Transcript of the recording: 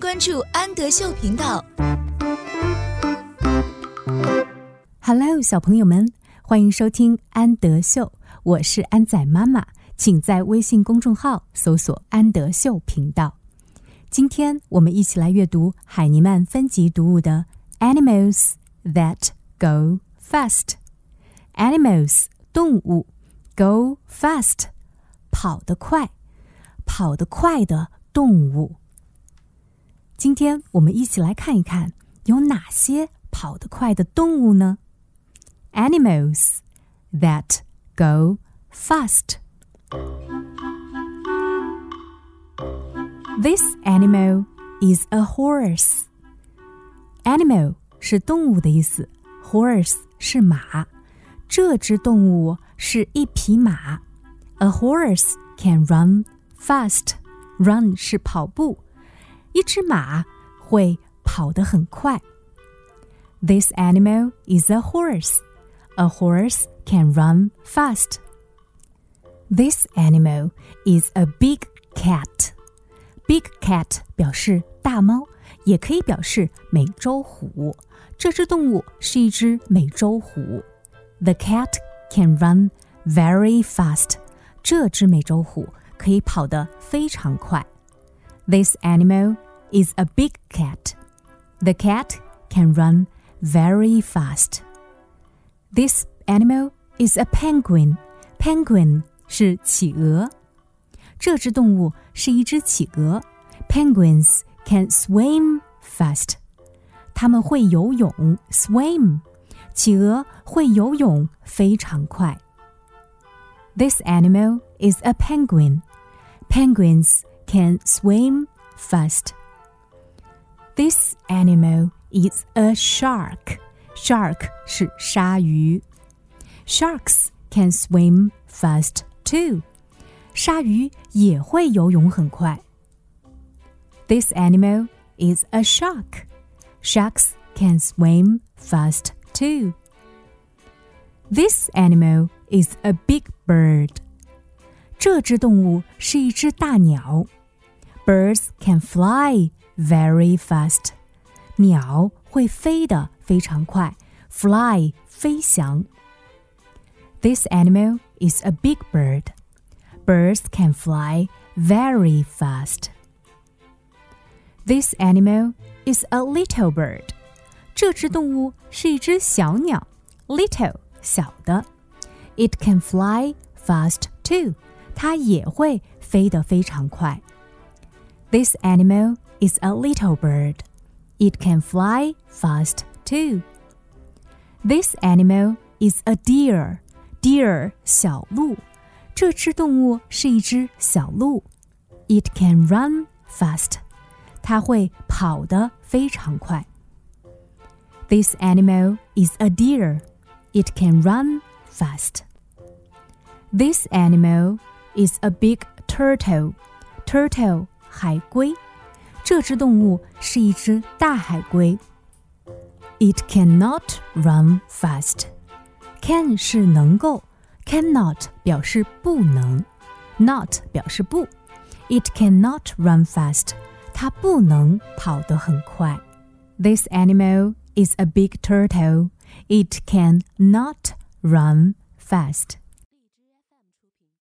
关注安德秀频道。Hello，小朋友们，欢迎收听安德秀，我是安仔妈妈，请在微信公众号搜索“安德秀频道”。今天我们一起来阅读海尼曼分级读物的《Animals That Go Fast》。Animals 动物 Go Fast 跑得快，跑得快的动物。今天我们一起来看一看有哪些跑得快的动物呢？animals that go fast. This animal is a horse. Animal 是动物的意思，horse 是马。这只动物是一匹马。A horse can run fast. Run 是跑步， 一只马会跑得很快。This animal is a horse. A horse can run fast. This animal is a big cat. Big cat 表示大猫，也可以表示美洲虎。这只动物是一只美洲虎。The cat can run very fast. 这只美洲虎可以跑得非常快。 This animal is a big cat. The cat can run very fast. This animal is a penguin. Penguin 是企鹅。这只动物是一只企鹅。Penguins can swim fast. 它们会游泳，swim。企鹅会游泳非常快。This animal is a penguin. Penguins can swim fast. This animal is a shark. Shark 是鲨鱼。Sharks can swim fast too. 鲨鱼也会游泳很快。This animal is a shark. Sharks can swim fast too. This animal is a big bird. 这只动物是一只大鸟。 Birds can fly very fast. 鸟会飞得非常快，fly 飞翔。This animal is a big bird. Birds can fly very fast. This animal is a little bird. 这只动物是一只小鸟，little 小的。It can fly fast too. 它也会飞得非常快。 This animal is a little bird. It can fly fast too. This animal is a deer. Deer 小鹿，这只动物是一只小鹿。It can run fast. 它会跑得非常快。This animal is a deer. It can run fast. This animal is a big turtle. Turtle 海龟。这只动物是一只大海龟。It cannot run fast. Can 是能够，cannot 表示不能，not 表示不。It cannot run fast. 它不能跑得很快。This animal is a big turtle. It can not run fast.